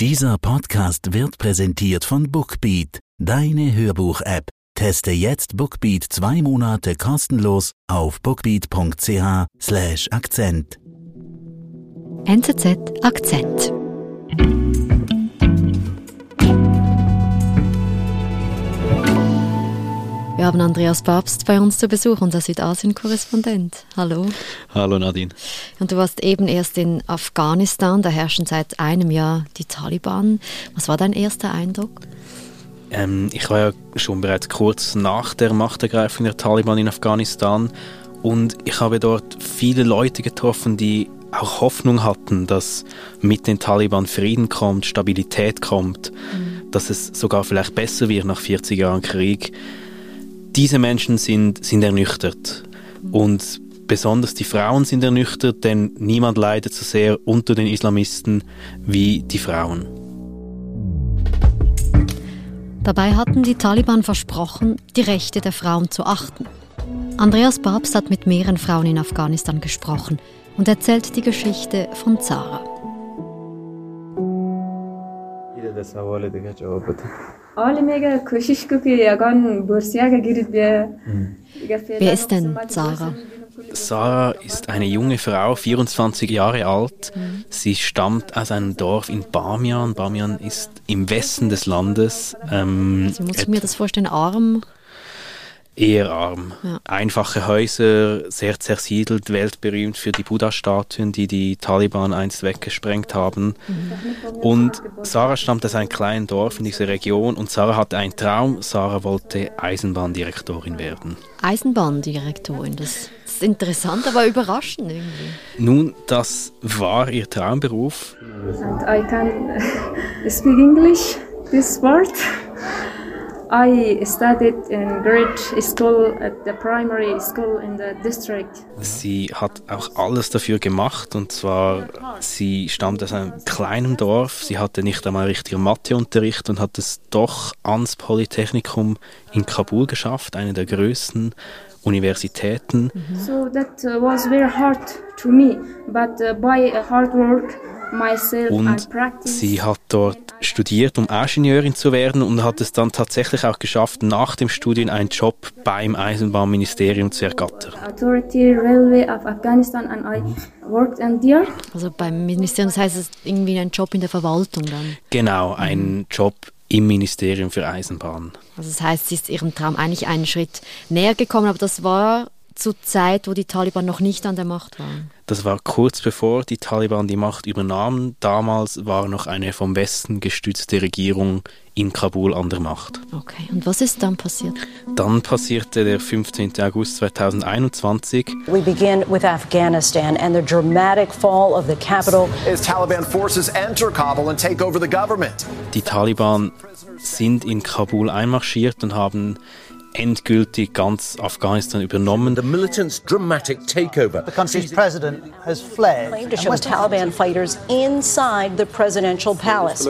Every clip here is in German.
Dieser Podcast wird präsentiert von Bookbeat, deine Hörbuch-App. Teste jetzt Bookbeat zwei Monate kostenlos auf bookbeat.ch/slash Akzent. NZZ Akzent. Wir haben Andreas Babst bei uns zu Besuch, unser Südasien-Korrespondent. Hallo. Hallo Nadine. Und du warst eben erst in Afghanistan, da herrschen seit einem Jahr die Taliban. Was war dein erster Eindruck? Ähm, ich war ja schon bereits kurz nach der Machtergreifung der Taliban in Afghanistan und ich habe dort viele Leute getroffen, die auch Hoffnung hatten, dass mit den Taliban Frieden kommt, Stabilität kommt, mhm. dass es sogar vielleicht besser wird nach 40 Jahren Krieg diese Menschen sind, sind ernüchtert. Und besonders die Frauen sind ernüchtert, denn niemand leidet so sehr unter den Islamisten wie die Frauen. Dabei hatten die Taliban versprochen, die Rechte der Frauen zu achten. Andreas Babst hat mit mehreren Frauen in Afghanistan gesprochen und erzählt die Geschichte von Zara. Wer ist denn Sarah? Sarah ist eine junge Frau, 24 Jahre alt. Mhm. Sie stammt aus einem Dorf in Bamian. Bamian ist im Westen des Landes. Ähm, also muss ich mir das vorstellen, arm? Eher arm. Ja. Einfache Häuser, sehr zersiedelt, weltberühmt für die Buddha-Statuen, die die Taliban einst weggesprengt haben. Mhm. Und Sarah stammt aus einem kleinen Dorf in dieser Region und Sarah hatte einen Traum. Sarah wollte Eisenbahndirektorin werden. Eisenbahndirektorin, das ist interessant, aber überraschend irgendwie. Nun, das war ihr Traumberuf. And I can speak English, this word. Sie hat auch alles dafür gemacht und zwar sie stammt aus einem kleinen Dorf. Sie hatte nicht einmal richtigen Matheunterricht und hat es doch ans Polytechnikum in Kabul geschafft, eine der größten Universitäten. So that was very hard to me, but uh, by hard work und sie hat dort studiert, um Ingenieurin zu werden und hat es dann tatsächlich auch geschafft, nach dem Studium einen Job beim Eisenbahnministerium zu ergattern. Also beim Ministerium, das heißt es irgendwie ein Job in der Verwaltung dann? Genau, ein mhm. Job im Ministerium für Eisenbahn. Also das heißt, sie ist ihrem Traum eigentlich einen Schritt näher gekommen, aber das war zur Zeit, wo die Taliban noch nicht an der Macht waren. Das war kurz bevor die Taliban die Macht übernahmen. Damals war noch eine vom Westen gestützte Regierung in Kabul an der Macht. Okay, und was ist dann passiert? Dann passierte der 15. August 2021. We begin with Afghanistan and the dramatic fall of the capital. As Taliban forces enter Kabul and take over the government. Die Taliban sind in Kabul einmarschiert und haben endgültig ganz Afghanistan übernommen. The militants' dramatic takeover. The country's president has fled. Claim to show Taliban fighters inside the presidential palace.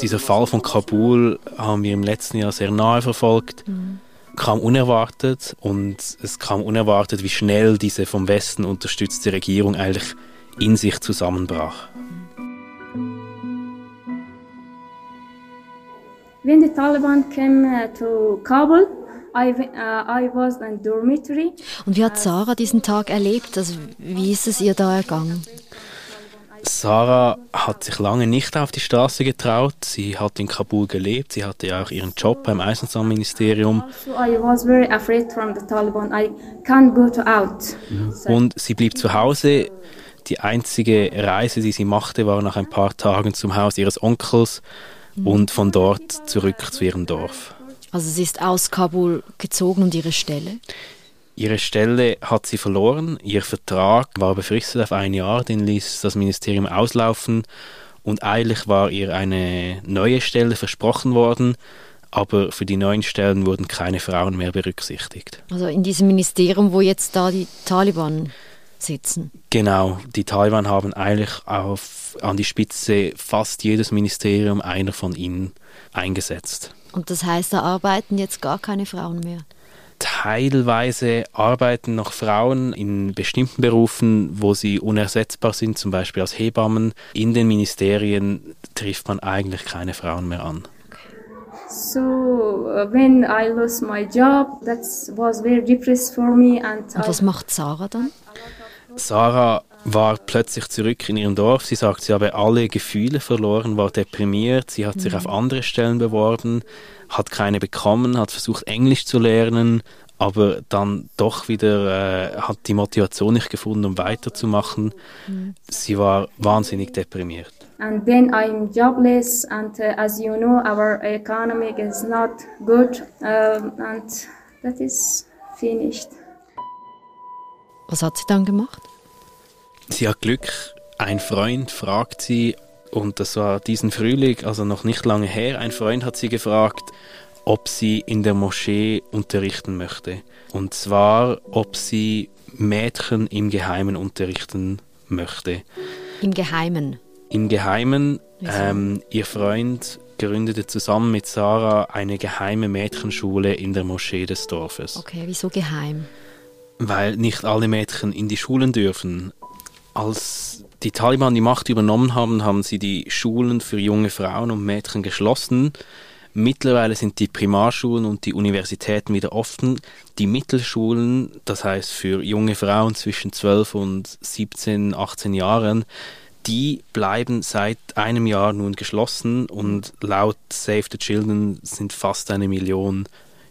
Dieser Fall von Kabul haben wir im letzten Jahr sehr nahe verfolgt. Mhm. Kam unerwartet und es kam unerwartet, wie schnell diese vom Westen unterstützte Regierung eigentlich in sich zusammenbrach. When the Taliban came uh, to Kabul, I, uh, I was in dormitory. Und wie hat Sarah diesen Tag erlebt? Also, wie ist es ihr da ergangen? Sarah hat sich lange nicht auf die Straße getraut. Sie hat in Kabul gelebt. Sie hatte ja auch ihren Job beim Eisenbahnministerium. Und sie blieb zu Hause. Die einzige Reise, die sie machte, war nach ein paar Tagen zum Haus ihres Onkels und von dort zurück zu ihrem Dorf. Also sie ist aus Kabul gezogen und ihre Stelle? Ihre Stelle hat sie verloren. Ihr Vertrag war befristet auf ein Jahr, den ließ das Ministerium auslaufen und eigentlich war ihr eine neue Stelle versprochen worden, aber für die neuen Stellen wurden keine Frauen mehr berücksichtigt. Also in diesem Ministerium, wo jetzt da die Taliban sitzen. Genau, die Taliban haben eigentlich auf, an die Spitze fast jedes Ministerium einer von ihnen eingesetzt. Und das heißt, da arbeiten jetzt gar keine Frauen mehr? Teilweise arbeiten noch Frauen in bestimmten Berufen, wo sie unersetzbar sind, zum Beispiel als Hebammen. In den Ministerien trifft man eigentlich keine Frauen mehr an. So uh, when I lost my job, that was very depressed for me. And Und was macht Sarah dann? Sarah war plötzlich zurück in ihrem Dorf. Sie sagt, sie habe alle Gefühle verloren, war deprimiert. Sie hat sich auf andere Stellen beworben, hat keine bekommen, hat versucht Englisch zu lernen, aber dann doch wieder äh, hat die Motivation nicht gefunden, um weiterzumachen. Sie war wahnsinnig deprimiert. and then I'm jobless. And uh, as you know, our economic is not good, um, and that is finished. Was hat sie dann gemacht? Sie hat Glück. Ein Freund fragt sie, und das war diesen Frühling, also noch nicht lange her, ein Freund hat sie gefragt, ob sie in der Moschee unterrichten möchte. Und zwar, ob sie Mädchen im Geheimen unterrichten möchte. Im Geheimen. Im Geheimen, ähm, ihr Freund gründete zusammen mit Sarah eine geheime Mädchenschule in der Moschee des Dorfes. Okay, wieso geheim? Weil nicht alle Mädchen in die Schulen dürfen. Als die Taliban die Macht übernommen haben, haben sie die Schulen für junge Frauen und Mädchen geschlossen. Mittlerweile sind die Primarschulen und die Universitäten wieder offen. Die Mittelschulen, das heißt für junge Frauen zwischen 12 und 17, 18 Jahren, die bleiben seit einem Jahr nun geschlossen und laut Save the Children sind fast eine Million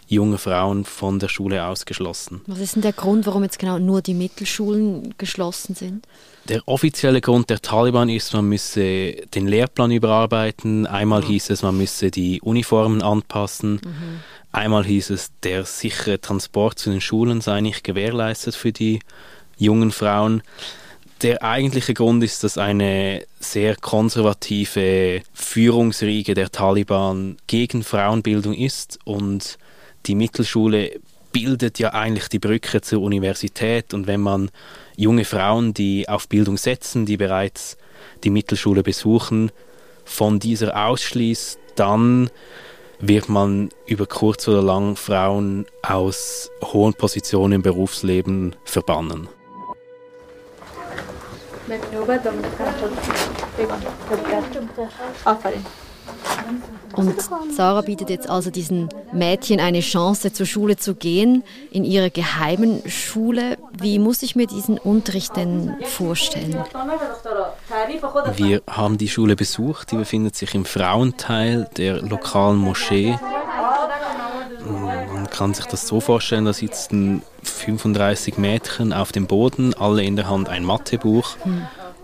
junge Frauen von der Schule ausgeschlossen. Was ist denn der Grund, warum jetzt genau nur die Mittelschulen geschlossen sind? Der offizielle Grund der Taliban ist, man müsse den Lehrplan überarbeiten. Einmal hieß es, man müsse die Uniformen anpassen. Einmal hieß es, der sichere Transport zu den Schulen sei nicht gewährleistet für die jungen Frauen. Der eigentliche Grund ist, dass eine sehr konservative Führungsriege der Taliban gegen Frauenbildung ist und die Mittelschule bildet ja eigentlich die Brücke zur Universität. Und wenn man junge Frauen, die auf Bildung setzen, die bereits die Mittelschule besuchen, von dieser ausschließt, dann wird man über kurz oder lang Frauen aus hohen Positionen im Berufsleben verbannen. Und Sarah bietet jetzt also diesen Mädchen eine Chance, zur Schule zu gehen, in ihrer geheimen Schule. Wie muss ich mir diesen Unterricht denn vorstellen? Wir haben die Schule besucht, die befindet sich im Frauenteil der lokalen Moschee. Man kann sich das so vorstellen, da sitzen 35 Mädchen auf dem Boden, alle in der Hand ein Mathebuch.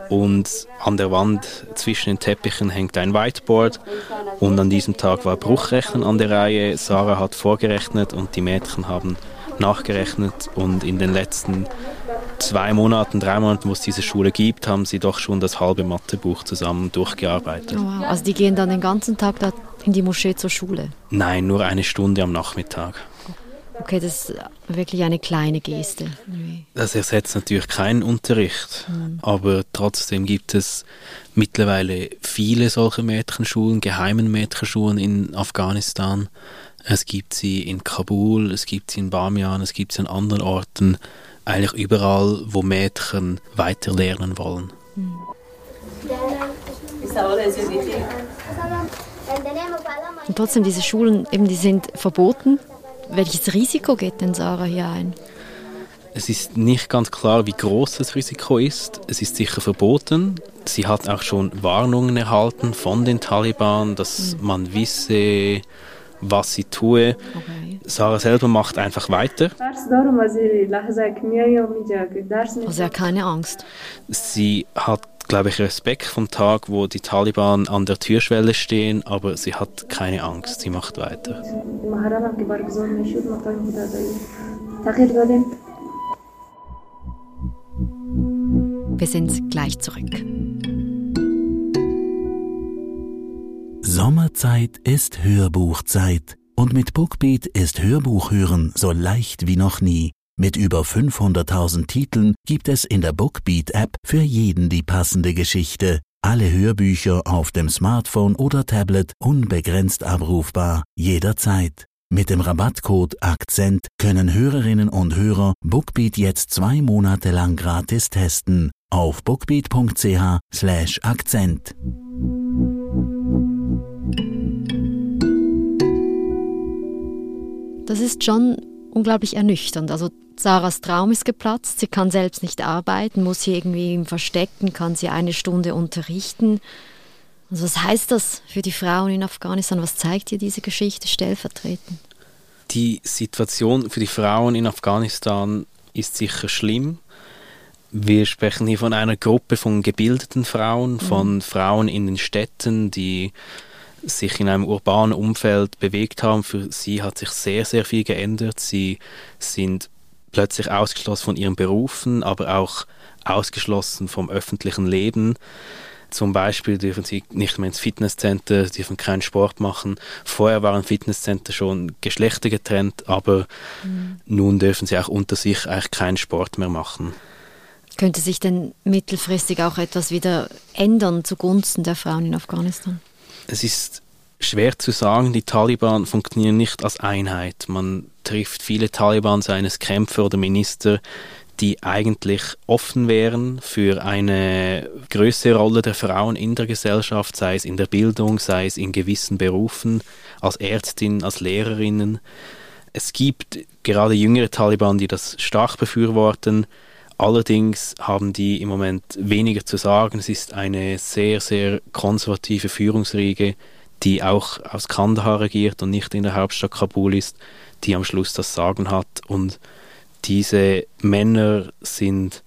Und an der Wand zwischen den Teppichen hängt ein Whiteboard. Und an diesem Tag war Bruchrechnen an der Reihe. Sarah hat vorgerechnet und die Mädchen haben nachgerechnet. Und in den letzten zwei Monaten, drei Monaten, wo es diese Schule gibt, haben sie doch schon das halbe Mathebuch zusammen durchgearbeitet. Oh, wow. Also die gehen dann den ganzen Tag da in die Moschee zur Schule. Nein, nur eine Stunde am Nachmittag. Okay, das ist wirklich eine kleine Geste. Das ersetzt natürlich keinen Unterricht, aber trotzdem gibt es mittlerweile viele solche Mädchenschulen, geheimen Mädchenschulen in Afghanistan. Es gibt sie in Kabul, es gibt sie in Bamian, es gibt sie an anderen Orten, eigentlich überall, wo Mädchen weiter lernen wollen. Und trotzdem, diese Schulen, eben, die sind verboten. Welches Risiko geht denn Sarah hier ein? Es ist nicht ganz klar, wie groß das Risiko ist. Es ist sicher verboten. Sie hat auch schon Warnungen erhalten von den Taliban, dass man wisse, was sie tue. Okay. Sarah selber macht einfach weiter. Also ja, keine Angst. Sie hat, glaube ich, Respekt vom Tag, wo die Taliban an der Türschwelle stehen, aber sie hat keine Angst. Sie macht weiter. Wir sind gleich zurück. Sommerzeit ist Hörbuchzeit. Und mit Bookbeat ist Hörbuchhören so leicht wie noch nie. Mit über 500.000 Titeln gibt es in der Bookbeat-App für jeden die passende Geschichte. Alle Hörbücher auf dem Smartphone oder Tablet unbegrenzt abrufbar, jederzeit. Mit dem Rabattcode Akzent können Hörerinnen und Hörer Bookbeat jetzt zwei Monate lang gratis testen auf bookbeat.ch/akzent. Das ist schon unglaublich ernüchternd. Also Sarahs Traum ist geplatzt, sie kann selbst nicht arbeiten, muss hier irgendwie im Verstecken, kann sie eine Stunde unterrichten. Also was heißt das für die Frauen in Afghanistan? Was zeigt dir diese Geschichte stellvertretend? Die Situation für die Frauen in Afghanistan ist sicher schlimm. Wir sprechen hier von einer Gruppe von gebildeten Frauen, von mhm. Frauen in den Städten, die sich in einem urbanen Umfeld bewegt haben. Für sie hat sich sehr, sehr viel geändert. Sie sind plötzlich ausgeschlossen von ihren Berufen, aber auch ausgeschlossen vom öffentlichen Leben. Zum Beispiel dürfen sie nicht mehr ins Fitnesscenter, dürfen keinen Sport machen. Vorher waren Fitnesscenter schon geschlechtergetrennt, aber mhm. nun dürfen sie auch unter sich eigentlich keinen Sport mehr machen. Könnte sich denn mittelfristig auch etwas wieder ändern zugunsten der Frauen in Afghanistan? Es ist schwer zu sagen, die Taliban funktionieren nicht als Einheit. Man trifft viele Taliban, seien es Kämpfer oder Minister, die eigentlich offen wären für eine größere Rolle der Frauen in der Gesellschaft, sei es in der Bildung, sei es in gewissen Berufen, als Ärztin, als Lehrerinnen. Es gibt gerade jüngere Taliban, die das stark befürworten. Allerdings haben die im Moment weniger zu sagen. Es ist eine sehr, sehr konservative Führungsriege, die auch aus Kandahar regiert und nicht in der Hauptstadt Kabul ist, die am Schluss das Sagen hat. Und diese Männer sind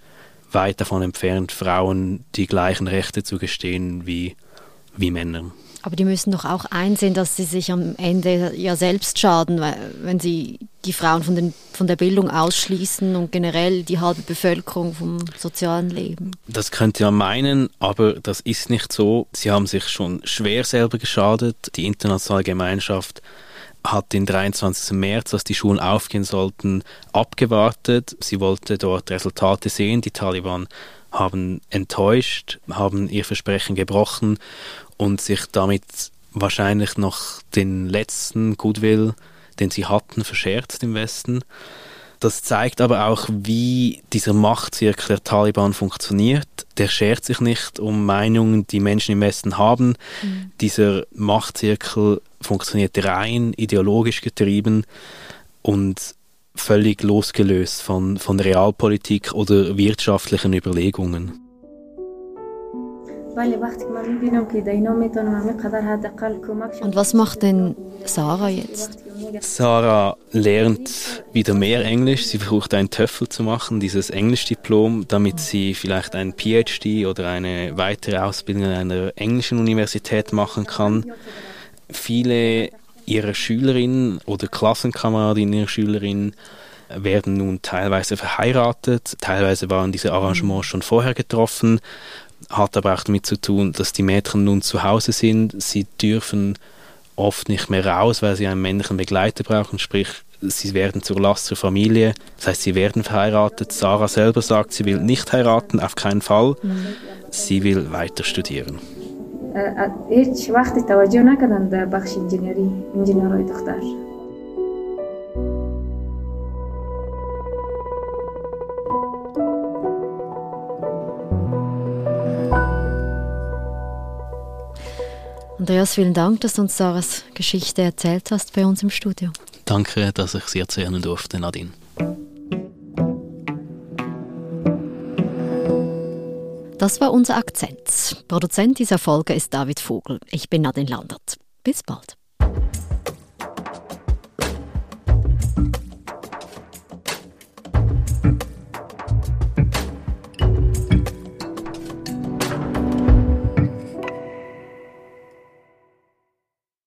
weit davon entfernt, Frauen die gleichen Rechte zu gestehen wie, wie Männer. Aber die müssen doch auch einsehen, dass sie sich am Ende ja selbst schaden, wenn sie die Frauen von, den, von der Bildung ausschließen und generell die halbe Bevölkerung vom sozialen Leben. Das könnte man meinen, aber das ist nicht so. Sie haben sich schon schwer selber geschadet. Die internationale Gemeinschaft hat den 23. März, als die Schulen aufgehen sollten, abgewartet. Sie wollte dort Resultate sehen. Die Taliban haben enttäuscht, haben ihr Versprechen gebrochen und sich damit wahrscheinlich noch den letzten Goodwill, den sie hatten, verscherzt im Westen. Das zeigt aber auch, wie dieser Machtzirkel der Taliban funktioniert. Der schert sich nicht um Meinungen, die Menschen im Westen haben. Mhm. Dieser Machtzirkel funktioniert rein ideologisch getrieben und völlig losgelöst von, von Realpolitik oder wirtschaftlichen Überlegungen. Und was macht denn Sarah jetzt? Sarah lernt wieder mehr Englisch. Sie versucht einen TOEFL zu machen, dieses Englischdiplom, damit sie vielleicht ein PhD oder eine weitere Ausbildung an einer englischen Universität machen kann. Viele ihrer Schülerinnen oder Klassenkameradinnen ihrer Schülerinnen werden nun teilweise verheiratet, teilweise waren diese Arrangements schon vorher getroffen hat aber auch damit zu tun, dass die Mädchen nun zu Hause sind. Sie dürfen oft nicht mehr raus, weil sie einen männlichen Begleiter brauchen, sprich sie werden zur Last zur Familie. Das heißt, sie werden verheiratet. Sarah selber sagt, sie will nicht heiraten, auf keinen Fall. Sie will weiter studieren. هیچ وقتی توجه نکردن در بخش انجینری انجینرهای دختر Andreas, vielen Dank, dass du uns Sarahs Geschichte erzählt hast bei uns im Studio. Danke, dass ich sie erzählen durfte, Nadine. Das war unser Akzent. Produzent dieser Folge ist David Vogel. Ich bin Nadine Landert. Bis bald.